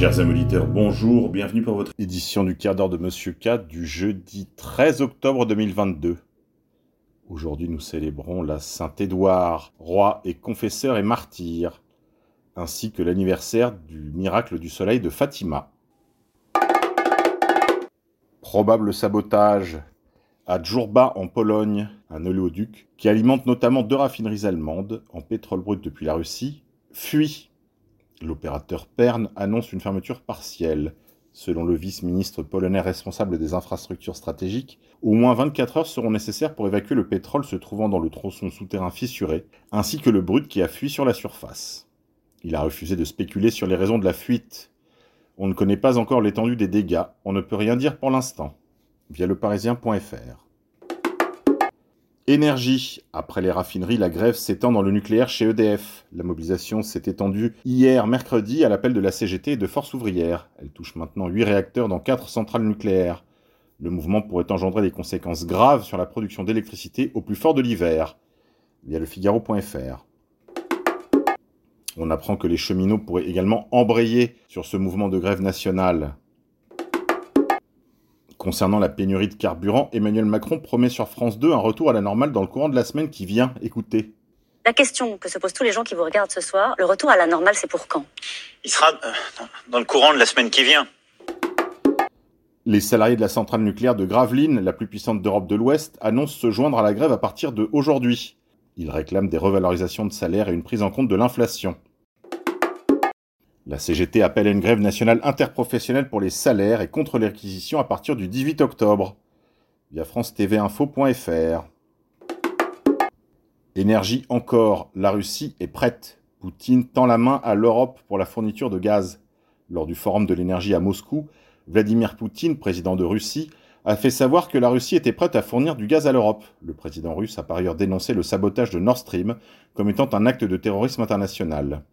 Chers auditeurs, bonjour, bienvenue pour votre édition du quart d'heure de Monsieur K du jeudi 13 octobre 2022. Aujourd'hui, nous célébrons la Saint-Édouard, roi et confesseur et martyr, ainsi que l'anniversaire du miracle du soleil de Fatima. Probable sabotage à Djourba en Pologne, un oléoduc qui alimente notamment deux raffineries allemandes en pétrole brut depuis la Russie, fuit. L'opérateur Pern annonce une fermeture partielle. Selon le vice-ministre polonais responsable des infrastructures stratégiques, au moins 24 heures seront nécessaires pour évacuer le pétrole se trouvant dans le tronçon souterrain fissuré, ainsi que le brut qui a fui sur la surface. Il a refusé de spéculer sur les raisons de la fuite. On ne connaît pas encore l'étendue des dégâts, on ne peut rien dire pour l'instant. Via leparisien.fr. Énergie. Après les raffineries, la grève s'étend dans le nucléaire chez EDF. La mobilisation s'est étendue hier mercredi à l'appel de la CGT et de Force ouvrière. Elle touche maintenant 8 réacteurs dans 4 centrales nucléaires. Le mouvement pourrait engendrer des conséquences graves sur la production d'électricité au plus fort de l'hiver. Via le Figaro.fr. On apprend que les cheminots pourraient également embrayer sur ce mouvement de grève nationale. Concernant la pénurie de carburant, Emmanuel Macron promet sur France 2 un retour à la normale dans le courant de la semaine qui vient. Écoutez. La question que se posent tous les gens qui vous regardent ce soir, le retour à la normale, c'est pour quand? Il sera euh, dans le courant de la semaine qui vient. Les salariés de la centrale nucléaire de Gravelines, la plus puissante d'Europe de l'Ouest, annoncent se joindre à la grève à partir de aujourd'hui. Ils réclament des revalorisations de salaire et une prise en compte de l'inflation. La CGT appelle à une grève nationale interprofessionnelle pour les salaires et contre les réquisitions à partir du 18 octobre. Via France TV Info.fr. Énergie encore, la Russie est prête. Poutine tend la main à l'Europe pour la fourniture de gaz. Lors du forum de l'énergie à Moscou, Vladimir Poutine, président de Russie, a fait savoir que la Russie était prête à fournir du gaz à l'Europe. Le président russe a par ailleurs dénoncé le sabotage de Nord Stream comme étant un acte de terrorisme international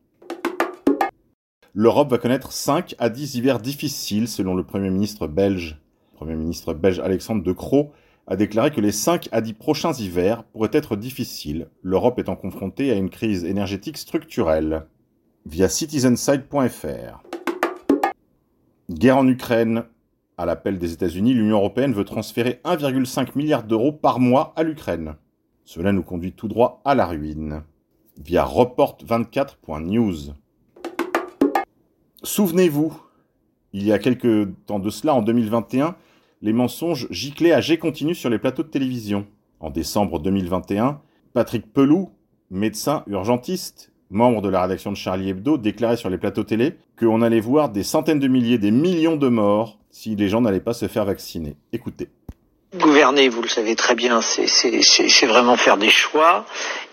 l'Europe va connaître 5 à 10 hivers difficiles, selon le Premier ministre belge. Le Premier ministre belge Alexandre De Croo a déclaré que les 5 à 10 prochains hivers pourraient être difficiles, l'Europe étant confrontée à une crise énergétique structurelle. Via citizenside.fr. Guerre en Ukraine. À l'appel des États-Unis, l'Union européenne veut transférer 1,5 milliard d'euros par mois à l'Ukraine. Cela nous conduit tout droit à la ruine. Via report24.news. Souvenez-vous, il y a quelques temps de cela, en 2021, les mensonges giclaient à G continu sur les plateaux de télévision. En décembre 2021, Patrick Peloux, médecin urgentiste, membre de la rédaction de Charlie Hebdo, déclarait sur les plateaux télé qu'on allait voir des centaines de milliers, des millions de morts si les gens n'allaient pas se faire vacciner. Écoutez. Gouverner, vous le savez très bien, c'est vraiment faire des choix.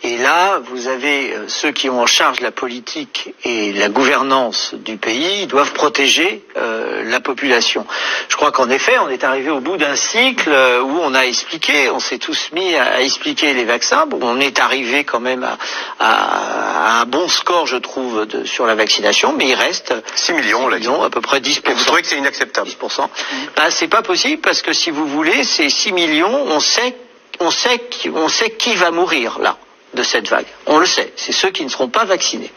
Et là, vous avez euh, ceux qui ont en charge la politique et la gouvernance du pays, ils doivent protéger euh, la population. Je crois qu'en effet, on est arrivé au bout d'un cycle euh, où on a expliqué, on s'est tous mis à, expliquer les vaccins. Bon, on est arrivé quand même à, à, un bon score, je trouve, de, sur la vaccination, mais il reste 6 millions, 6 millions à peu près 10%. Et vous trouvez que c'est inacceptable 10%. Ben, c'est pas possible parce que si vous voulez, c'est 6 millions, on sait, on sait, on sait qui va mourir là de cette vague. On le sait, c'est ceux qui ne seront pas vaccinés.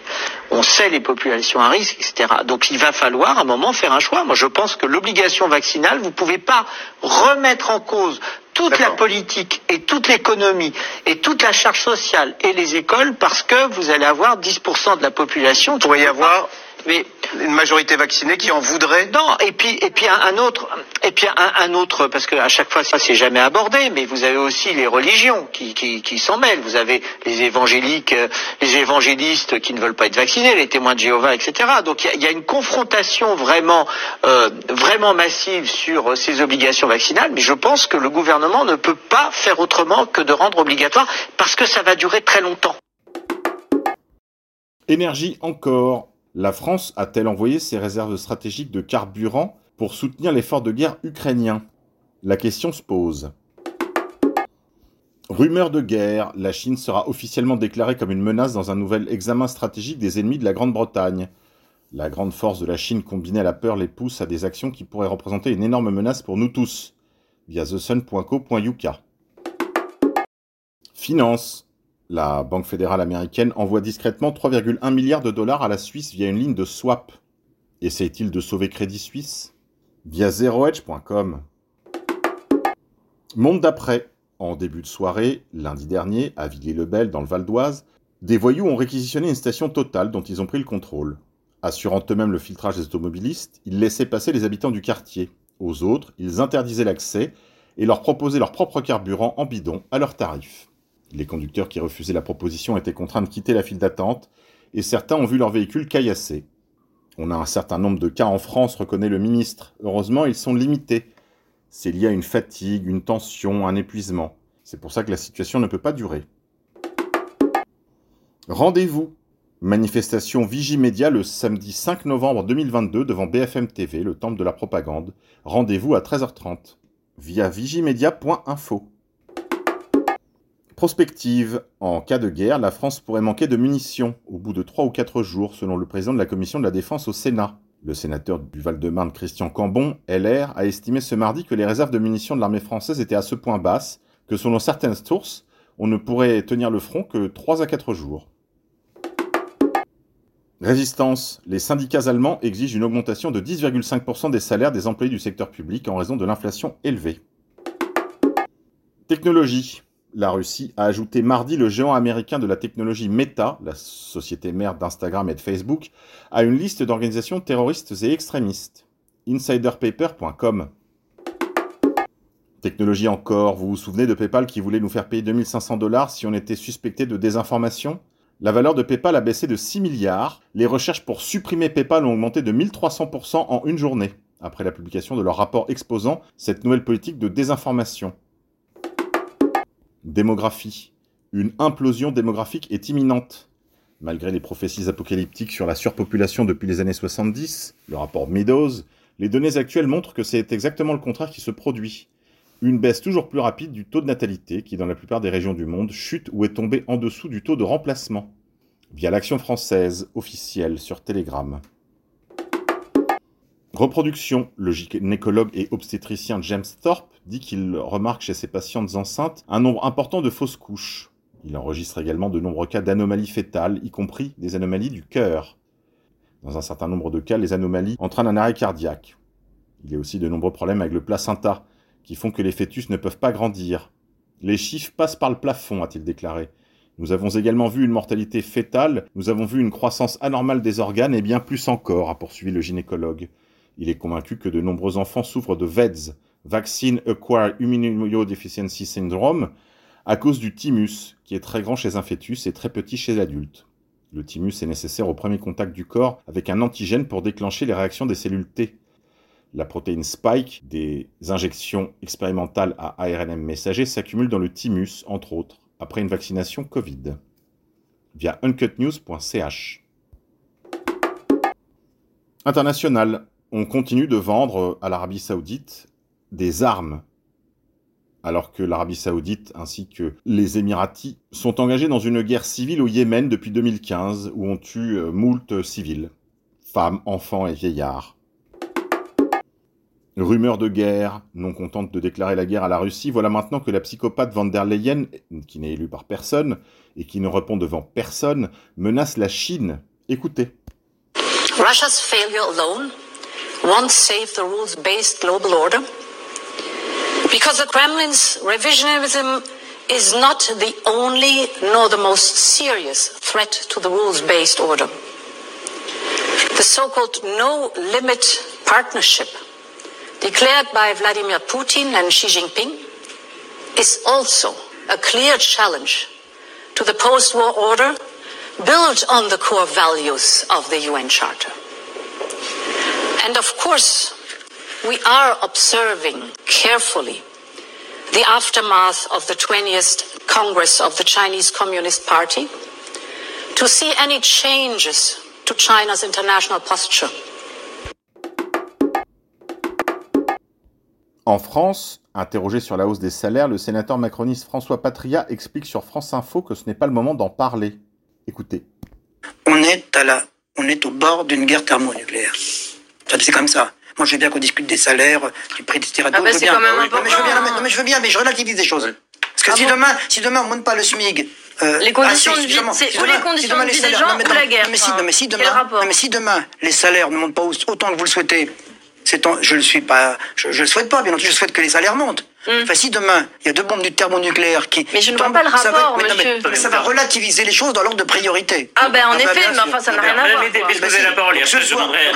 On sait les populations à risque, etc. Donc il va falloir à un moment faire un choix. Moi je pense que l'obligation vaccinale, vous ne pouvez pas remettre en cause toute la politique et toute l'économie et toute la charge sociale et les écoles parce que vous allez avoir 10% de la population. Vous pourriez y avoir mais une majorité vaccinée qui en voudrait Non, et puis et puis un, autre et puis un, autre parce que à chaque fois ça c'est jamais abordé, mais vous avez aussi les religions qui qui, s'en mêlent. Vous avez les évangéliques, euh, les évangélistes qui ne veulent pas être vaccinés, les témoins de Jéhovah, etc. Donc il y, a, une confrontation vraiment euh, vraiment massive sur ces obligations vaccinales, mais je pense que le gouvernement ne peut pas faire autrement que de rendre obligatoire parce que ça va durer très longtemps. Énergie encore. La France a-t-elle envoyé ses réserves stratégiques de carburant pour soutenir l'effort de guerre ukrainien? La question se pose. Rumeur de guerre, la Chine sera officiellement déclarée comme une menace dans un nouvel examen stratégique des ennemis de la Grande-Bretagne. La grande force de la Chine combinée à la peur les pousse à des actions qui pourraient représenter une énorme menace pour nous tous, via thesun.co.uk. Finance. La Banque fédérale américaine envoie discrètement 3,1 milliards de dollars à la Suisse via une ligne de swap. Essaye-t-il de sauver Crédit Suisse? Via zeroedge.com. Monde d'après. En début de soirée, lundi dernier, à Villiers-le-Bel, dans le Val d'Oise, des voyous ont réquisitionné une station totale dont ils ont pris le contrôle. Assurant eux-mêmes le filtrage des automobilistes, ils laissaient passer les habitants du quartier. Aux autres, ils interdisaient l'accès et leur proposaient leur propre carburant en bidon à leur tarif. Les conducteurs qui refusaient la proposition étaient contraints de quitter la file d'attente et certains ont vu leur véhicule caillassé. On a un certain nombre de cas en France, reconnaît le ministre. Heureusement, ils sont limités. C'est lié à une fatigue, une tension, un épuisement. C'est pour ça que la situation ne peut pas durer. Rendez-vous. Manifestation Vigimédia le samedi 5 novembre 2022 devant BFM TV, le temple de la propagande. Rendez-vous à 13h30 via vigimedia.info. Prospective. En cas de guerre, la France pourrait manquer de munitions au bout de 3 ou 4 jours, selon le président de la commission de la défense au Sénat. Le sénateur du Val-de-Marne, Christian Cambon, LR, a estimé ce mardi que les réserves de munitions de l'armée française étaient à ce point basses que, selon certaines sources, on ne pourrait tenir le front que 3 à 4 jours. Résistance. Les syndicats allemands exigent une augmentation de 10,5% des salaires des employés du secteur public en raison de l'inflation élevée. Technologie. La Russie a ajouté mardi le géant américain de la technologie Meta, la société mère d'Instagram et de Facebook, à une liste d'organisations terroristes et extrémistes. Insiderpaper.com. Technologie encore, vous vous souvenez de PayPal qui voulait nous faire payer 2500 dollars si on était suspecté de désinformation? La valeur de PayPal a baissé de 6 milliards. Les recherches pour supprimer PayPal ont augmenté de 1300% en une journée, après la publication de leur rapport exposant cette nouvelle politique de désinformation. Démographie. Une implosion démographique est imminente. Malgré les prophéties apocalyptiques sur la surpopulation depuis les années 70, le rapport Meadows, les données actuelles montrent que c'est exactement le contraire qui se produit une baisse toujours plus rapide du taux de natalité qui, dans la plupart des régions du monde, chute ou est tombé en dessous du taux de remplacement, via l'action française officielle sur Telegram. Reproduction. Le gynécologue et obstétricien James Thorpe dit qu'il remarque chez ses patientes enceintes un nombre important de fausses couches. Il enregistre également de nombreux cas d'anomalies fétales, y compris des anomalies du cœur. Dans un certain nombre de cas, les anomalies entraînent un arrêt cardiaque. Il y a aussi de nombreux problèmes avec le placenta, qui font que les fœtus ne peuvent pas grandir. Les chiffres passent par le plafond, a-t-il déclaré. Nous avons également vu une mortalité fétale, nous avons vu une croissance anormale des organes et bien plus encore, a poursuivi le gynécologue. Il est convaincu que de nombreux enfants souffrent de VEDS, Vaccine Acquired Immunodeficiency Syndrome, à cause du thymus, qui est très grand chez un fœtus et très petit chez l'adulte. Le thymus est nécessaire au premier contact du corps avec un antigène pour déclencher les réactions des cellules T la protéine spike des injections expérimentales à ARNM messager s'accumule dans le thymus, entre autres, après une vaccination Covid. Via uncutnews.ch. International, on continue de vendre à l'Arabie saoudite des armes, alors que l'Arabie saoudite ainsi que les Émiratis sont engagés dans une guerre civile au Yémen depuis 2015 où on tue euh, moult civils, femmes, enfants et vieillards. Rumeur de guerre, non contente de déclarer la guerre à la Russie, voilà maintenant que la psychopathe van der Leyen, qui n'est élue par personne et qui ne répond devant personne, menace la Chine. Écoutez. Won't save the rules-based global order because the Kremlin's revisionism is not the only nor the most serious threat to the rules-based order. The so-called no-limit partnership declared by Vladimir Putin and Xi Jinping, is also a clear challenge to the post-war order built on the core values of the UN Charter. And of course, we are observing carefully the aftermath of the 20th Congress of the Chinese Communist Party to see any changes to China's international posture. En France, interrogé sur la hausse des salaires, le sénateur macroniste François Patria explique sur France Info que ce n'est pas le moment d'en parler. Écoutez. On est, à la, on est au bord d'une guerre thermonucléaire. C'est comme ça. Moi, je veux bien qu'on discute des salaires, du prix des Ah c'est quand même important. mais je veux bien, mais, je veux bien, mais je relativise des choses. Parce que Ah si, bon demain, si demain on monte pas le SMIG euh, Les conditions ah, de vie, c'est si ou demain- les conditions si demain de vie des salaires- gens non, mais ou non, la guerre. non, mais si, non, mais si demain, rapport non, mais si demain les salaires ne montent pas au- autant que vous le souhaitez, c'est en- je le suis pas, je, je le souhaite pas, bien entendu, je souhaite que les salaires montent. Mm. Enfin, si demain il y a deux bombes du thermonucléaire qui Mais je ne vois tombent, pas le ça va- rapport, mais non, mais- monsieur. mais ça va relativiser les choses dans l'ordre de priorité. Ah ben en bah, effet, mais enfin ça n'a Ah, rien à voir. Puisque vous avez la parole, je demanderai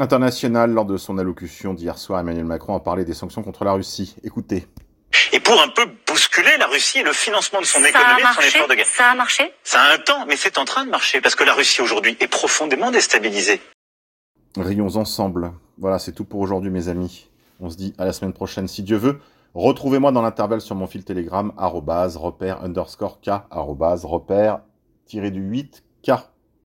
International, lors de son allocution d'hier soir, Emmanuel Macron a parlé des sanctions contre la Russie. Écoutez. Et pour un peu bousculer la Russie et le financement de son Ça a économie, de son marché effort de guerre. Ça a marché? Ça a un temps, mais c'est en train de marcher parce que la Russie aujourd'hui est profondément déstabilisée. Rions ensemble. Voilà, c'est tout pour aujourd'hui, mes amis. On se dit à la semaine prochaine, si Dieu veut. Retrouvez-moi dans l'intervalle sur mon fil Telegram, arrobase, repère, underscore K, arrobase, repère, tiré du 8, K.